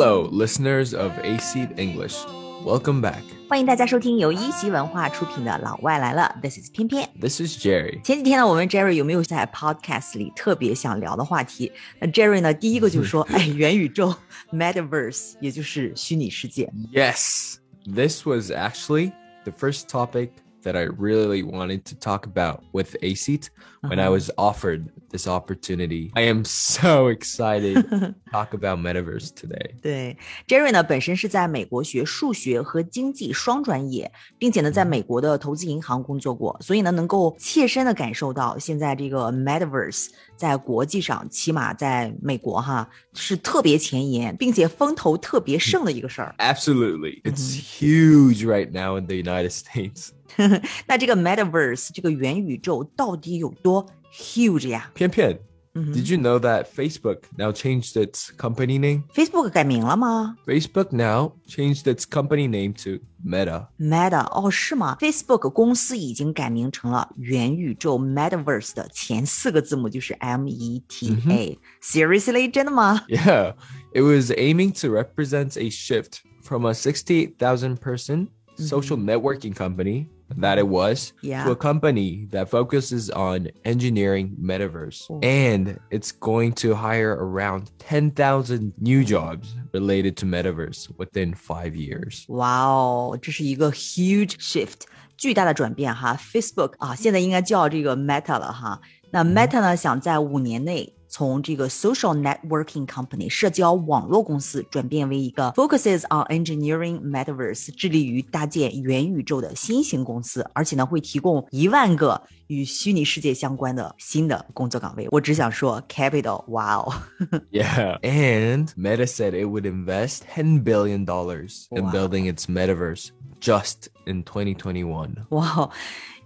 Hello, listeners of AC English. Welcome back. 欢迎大家收听由一席文化出品的《老外来了》，This is 翩翩，This is Jerry。前几天呢，我们 Jerry 有没有在 Podcast 里特别想聊的话题？那 Jerry 呢，第一个就说：“哎，元宇宙 Yes, this was actually the first topic that I really wanted to talk about with ACET when I was offered this opportunity. I am so excited to talk about metaverse today. 对，Jerry 呢本身是在美国学数学和经济双专业，并且呢在美国的投资银行工作过，所以呢能够切身的感受到现在这个 Metaverse 在国际上，起码在美国哈是特别前沿，并且风头特别盛的一个事儿。 Absolutely. It's huge right now in the United States. 那这个 Metaverse 这个元宇宙到底有多 huge 呀？翩翩。Mm. Did you know that Facebook now changed its company name? Facebook 改名了吗？Facebook now changed its company name to Meta. Meta 哦，是吗？Facebook 公司已经改名成了元宇宙 Metaverse 的前四个字母就是 M E T A. Seriously，真的吗？Yeah, it was aiming to represent a shift from a 68,000 person social networking company that it was Yeah. to a company that focuses on engineering metaverse. And it's going to hire around 10,000 new jobs related to metaverse within five years. 哇哦，这是一个 huge shift，巨大的转变哈。Facebook 啊，现在应该叫这个 Meta 了哈。那 Meta 呢，想在五年内 从这个 social networking company 社交网络公司转变为一个 focuses on engineering metaverse 致力于搭建元宇宙的新型公司，而且呢会提供一万个与虚拟世界相关的新的工作岗位。我只想说 capital，哇哦。 Yeah. And Meta said it would invest $10 billion in Wow. building its metaverse just in 2021. 哇哦，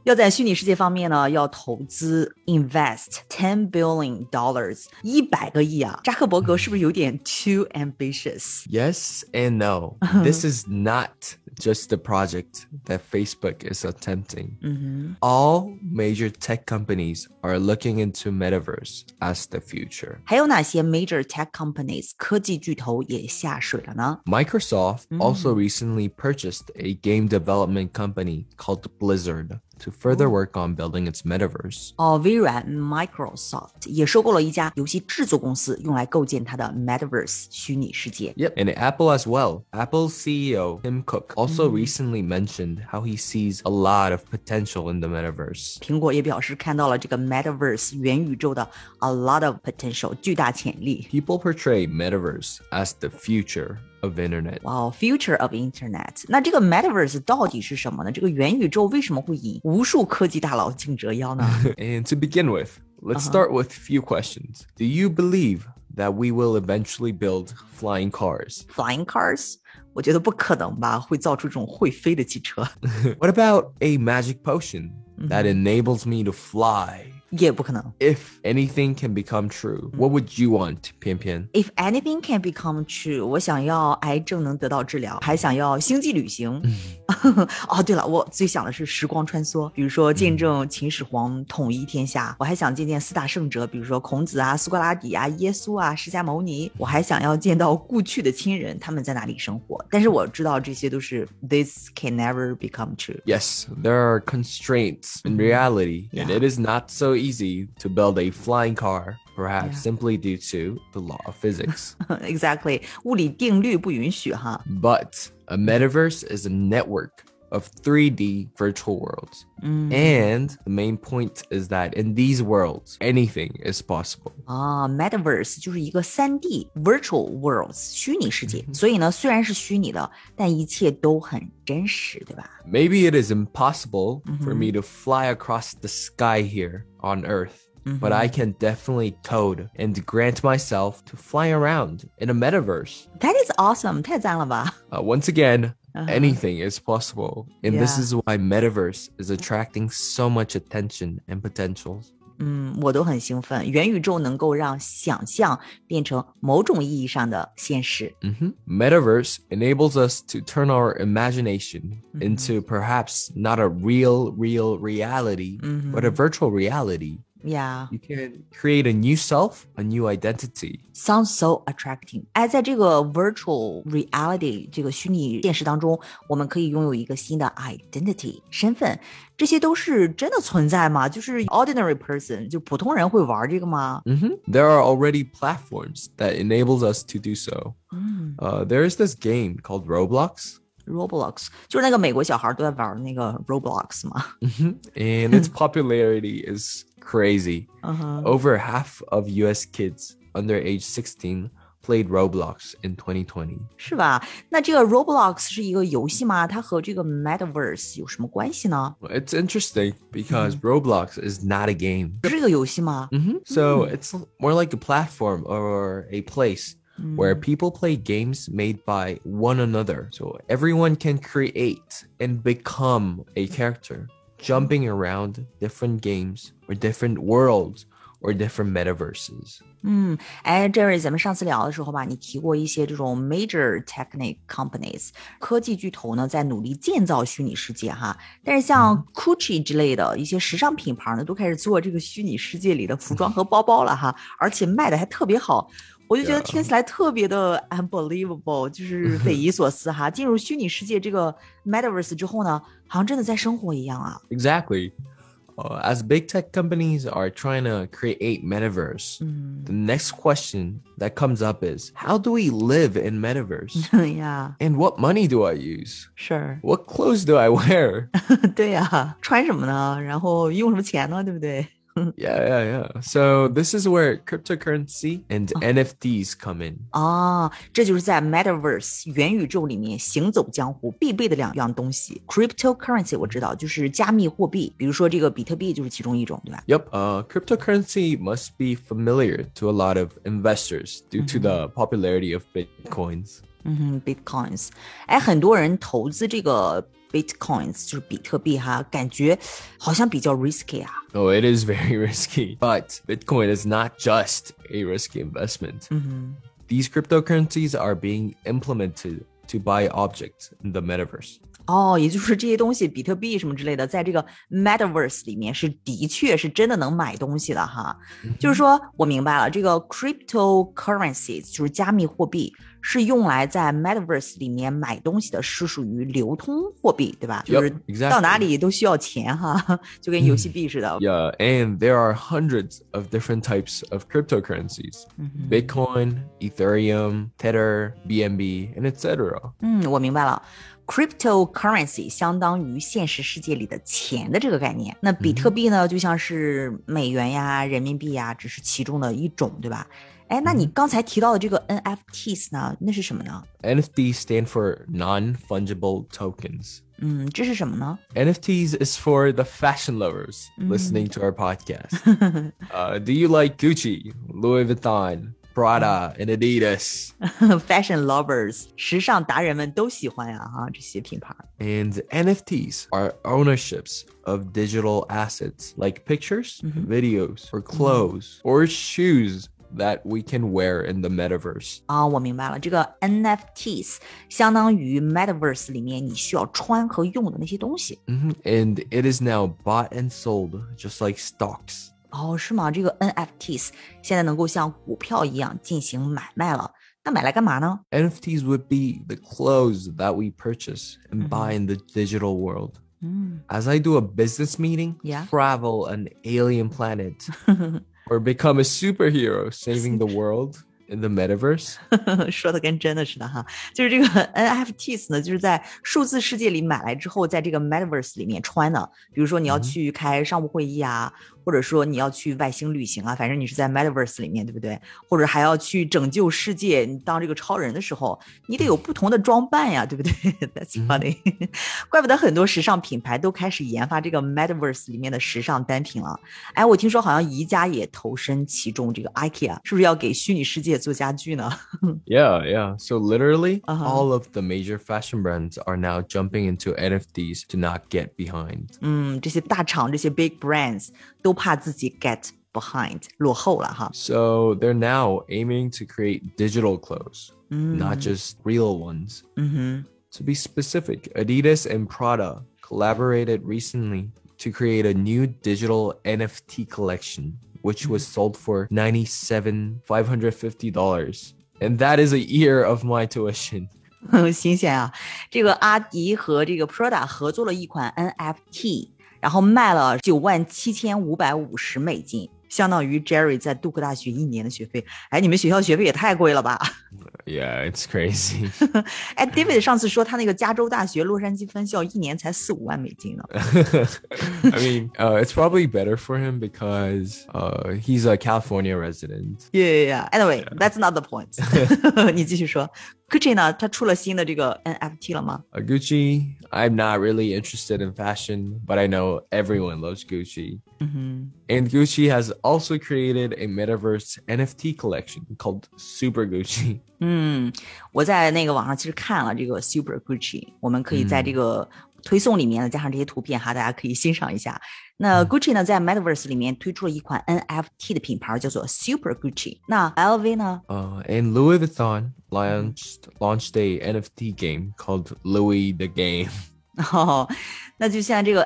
要在虚拟世界方面呢，要投资 invest ten billion dollars 一百个亿啊！扎克伯格是不是有点 too ambitious？ Yes and no. This is not just the project that Facebook is attempting. All major tech companies are looking into metaverse as the future. 还有哪些 major tech companies 科技巨头也下水了呢？ Microsoft also recently purchased a game development company called Blizzard to further work on building its metaverse. 哦，微软 Microsoft 也收购了一家游戏制作公司，用来构建它的 metaverse 虚拟世界。 Yep. And Apple as well. Apple's CEO, Tim Cook, also recently mentioned how he sees a lot of potential in the metaverse. 苹果也表示看到了这个 metaverse 元宇宙的 a lot of potential 巨大潜力。 People portray metaverse as the future of internet. 哇哦，future of internet。那这个 metaverse 到底是什么呢？这个元宇宙为什么会引无数科技大佬竞折腰呢？ And to begin with, let's start with a few questions. Do you believe that we will eventually build flying cars? Flying cars，我觉得不可能吧，会造出这种会飞的汽车， What about a magic potion that enables me to fly? 也不可能。 If anything can become true, what would you want, Pian Pian? If anything can become true，我想要癌症能得到治疗，还想要星际旅行。哦，对了，我最想的是时光穿梭，比如说见证秦始皇统一天下。我还想见见四大圣者，比如说孔子啊、苏格拉底啊、耶稣啊、释迦牟尼。我还想要见到故去的亲人，他们在哪里生活。但是我知道这些都是 this can never become true。 Yes, there are constraints in reality, and Yeah. it is not so easy to build a flying car, perhaps Yeah. simply due to the law of physics. exactly，物理定律不允许哈。 But a metaverse is a network of 3D virtual worlds. And the main point is that in these worlds, anything is possible. 啊，Metaverse 就是一个三 D virtual worlds 虚拟世界，所以呢，虽然是虚拟的，但一切都很真实，对吧？ Maybe it is impossible for me to fly across the sky here on Earth. But I can definitely code and grant myself to fly around in a metaverse. That is awesome，太赞了吧！ Uh, once again, anything is possible. And this Yeah. is why metaverse is attracting so much attention and potential. 嗯，我都很兴奋。元宇宙能够让想象变成某种意义上的现实。 Mhm. Metaverse enables us to turn our imagination into perhaps not a real, real reality, but a virtual reality Yeah. You can create a new self, a new identity. Sounds so attracting. 哎，在这个 virtual reality 这个虚拟现实当中，我们可以拥有一个新的 identity 身份，这些都是真的存在吗？就是 ordinary person 就普通人会玩这个吗？ Mhm. There are already platforms that enables us to do so. 嗯 Uh, there is this game called Roblox, ，Roblox 就是那个美国小孩都在玩那个 Roblox 嘛。 and its popularity is crazy. 嗯哼 Over half of US kids under age 16 played Roblox in 2020. 是吧？那这个 Roblox 是一个游戏吗？它和这个 Metaverse 有什么关系呢？ It's interesting because Roblox is not a game. 不是一个游戏吗？ Mhm. So it's more like a platform or a place where people play games made by one another. So everyone can create and become a character, jumping around different games or different worlds or different metaverses. 嗯，哎，Jerry，咱们上次聊的时候吧，你提过一些这种 major technic companies 科技巨头呢，在努力建造虚拟世界哈。但是像 Gucci 之类的一些时尚品牌呢，都开始做这个虚拟世界里的服装和包包了哈，而且卖的还特别好。 我就觉得 Yeah. 听起来特别的 unbelievable，就是匪夷所思哈。进入虚拟世界这个 metaverse 之后呢，好像真的在生活一样啊。 Exactly. Uh, as big tech companies are trying to create metaverse, the next question that comes up is how do we live in metaverse? 呀， and what money do I use? 是， What clothes do I wear? 对呀、穿什么呢？然后用什么钱呢？对不对？ yeah, yeah, yeah. So this is where cryptocurrency and NFTs come in. 啊，这就是在 Metaverse 元宇宙里面行走江湖必备的两样东西。Cryptocurrency 我知道，就是加密货币，比如说这个比特币就是其中一种，对吧？ Yep. Uh, cryptocurrency must be familiar to a lot of investors due to the popularity of bitcoins. 嗯哼，Bitcoins，哎，很多人投资这个 Bitcoins 就是比特币哈，感觉好像比较 risky 啊。 Oh, it is very risky. But Bitcoin is not just a risky investment. These cryptocurrencies are being implemented to buy objects in the metaverse. 哦，也就是这些东西，比特币什么之类的，在这个 Metaverse 里面是的确是真的能买东西的哈。就是说我明白了，这个 cryptocurrencies 就是加密货币， 是用来在 Metaverse 里面买东西的，是属于流通货币，对吧？就是.到哪里都需要钱哈，就跟游戏币似的。Yeah, and there are hundreds of different types of cryptocurrencies. Bitcoin, Ethereum, Tether, BNB, and etc. 嗯，我明白了。Cryptocurrency 相当于现实世界里的钱的这个概念，那比特币呢，就像是美元呀、人民币呀，只是其中的一种，对吧？哎，那你刚才提到的这个 NFTs 呢，那是什么呢？ NFTs stand for non-fungible tokens. 嗯，这是什么呢？ NFTs is for the fashion lovers listening to our podcast. uh, do you like Gucci, Louis Vuitton, Prada, and Adidas? Fashion lovers，时尚达人们都喜欢呀，哈，这些品牌。 And NFTs are ownerships of digital assets like pictures, videos, or clothes, or shoes that we can wear in the metaverse. 啊，我明白了，这个 NFTs 相当于 Metaverse 里面你需要穿和用的那些东西。 Mhm. And it is now bought and sold just like stocks. 哦，是吗？这个 NFTs 现在能够像股票一样进行买卖了，那买来干嘛呢？ NFTs would be the clothes that we purchase and buy in the digital world. 嗯 As I do a business meeting, Yeah. travel an alien planet, or become a superhero saving the world in the metaverse. 说的跟真的似的哈，就是这个 NFTs 呢，就是在数字世界里买来之后，在这个 Metaverse 里面穿的。比如说你要去开商务会议啊，或者说你要去外星旅行啊，反正你是在 Metaverse 里面，对不对？或者还要去拯救世界，你当这个超人的时候，你得有不同的装扮呀，对不对？That's funny，、怪不得很多时尚品牌都开始研发这个 Metaverse 里面的时尚单品了。哎，我听说好像宜家也投身其中，这个 IKEA 是不是要给虚拟世界做家具呢？Yeah, yeah. So literally, Uh-huh. all of the major fashion brands are now jumping into NFTs to not get behind. 嗯，这些大厂、这些 big brands 都怕自己 get behind 落后了哈。 So they're now aiming to create digital clothes, not just real ones. 嗯 To be specific, Adidas and Prada collaborated recently to create a new digital NFT collection, which was sold for $97,550. And that is a year of my tuition. 新鲜啊！这个阿迪和这个 Prada 合作了一款 NFT， 然后卖了九万七千五百五十美金。相当于 Jerry 在杜克大学一年的学费。哎，你们学校学费也太贵了吧？Yeah, it's crazy. 哎，David 上次说他那个加州大学洛杉矶分校一年才四五万美金呢。I mean, uh, it's probably better for him because uh, he's a California resident. Yeah, yeah. Anyway, that's not the point. 你继续说。Gucci 呢，它出了新的这个 NFT 了吗？Gucci, I'm not really interested in fashion, but I know everyone loves Gucci. Mm-hmm. And Gucci has also created a metaverse NFT collection called Super Gucci. 嗯，我在那个网上其实看了这个 Super Gucci，我们可以在这个推送里面呢加上这些图片哈，大家可以欣赏一下。那 Gucci 呢，在 Metaverse 里面推出了一款 NFT 的品牌，叫做 Super Gucci。那 LV 呢？呃、uh,，and Louis Vuitton launched launched a NFT game called Louis the Game. 哦，那就现在这个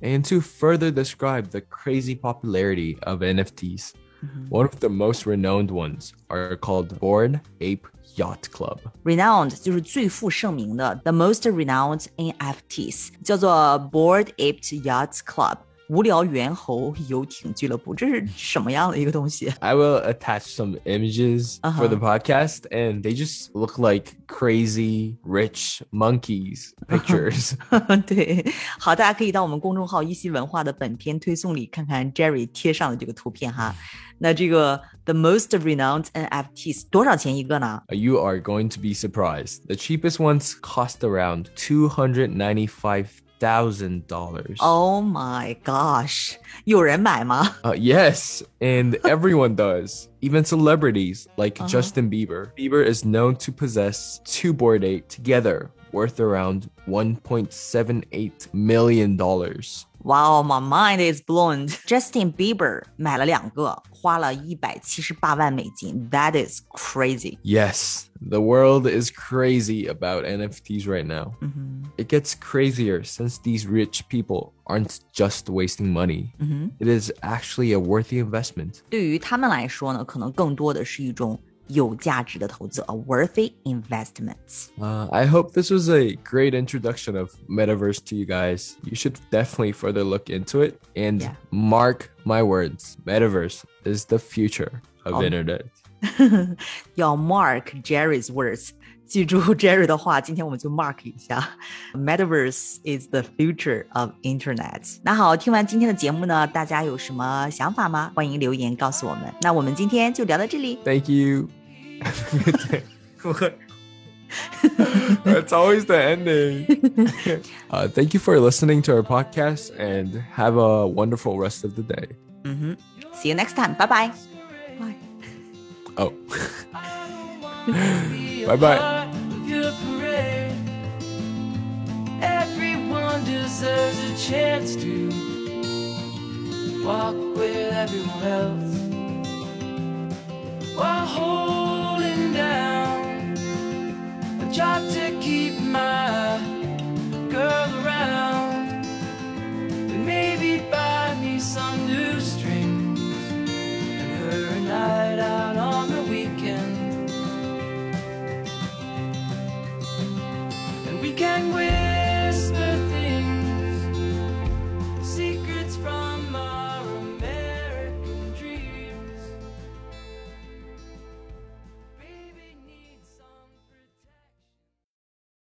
And to further describe the crazy popularity of NFTs, mm -hmm. one of the most renowned ones are called Bored Ape Yacht Club. Renowned The most renowned NFTs Bored Ape Yacht Club。无聊猿猴游艇俱乐部，这是什么样的一个东西？I will attach some images uh -huh. for the podcast, and they just look like crazy rich monkeys pictures. 对，好，大家可以到我们公众号“一席文化”的本篇推送里看看 Jerry 贴上的这个图片哈。那这个 the most renowned NFTs 多少钱一个呢？You are going to be surprised. The cheapest ones cost around two hundred ninety five thousand dollars. Oh my gosh! 有人买吗? Uh, yes, and everyone does. Even celebrities like uh -huh. Justin Bieber. Bieber is known to possess two Bored Ape together, worth around 1.78 million dollars. Wow, my mind is blown. Justin Bieber That is crazy. Yes, the world is crazy about NFTs right now. Mm -hmm. It gets crazier since these rich people aren't just wasting money. Mm -hmm. It is actually a worthy investment. 对于他们来说呢，可能更多的是一种有价值的投资，a worthy investment. Uh, I hope this was a great introduction of metaverse to you guys. You should definitely further look into it and yeah. mark my words. Metaverse is the future of oh. internet. Your mark Jerry's words. 记住 Jerry 的话，今天我们就 mark 一下。Metaverse is the future of internet。那好，听完今天的节目呢，大家有什么想法吗？欢迎留言告诉我们。那我们今天就聊到这里。Thank you. That's always the ending. uh, thank you for listening to our podcast and have a wonderful rest of the day. Mm-hmm. See you next time. Bye bye. Oh. bye bye. Everyone deserves a chance to walk with everyone else while holding down a job to keep my.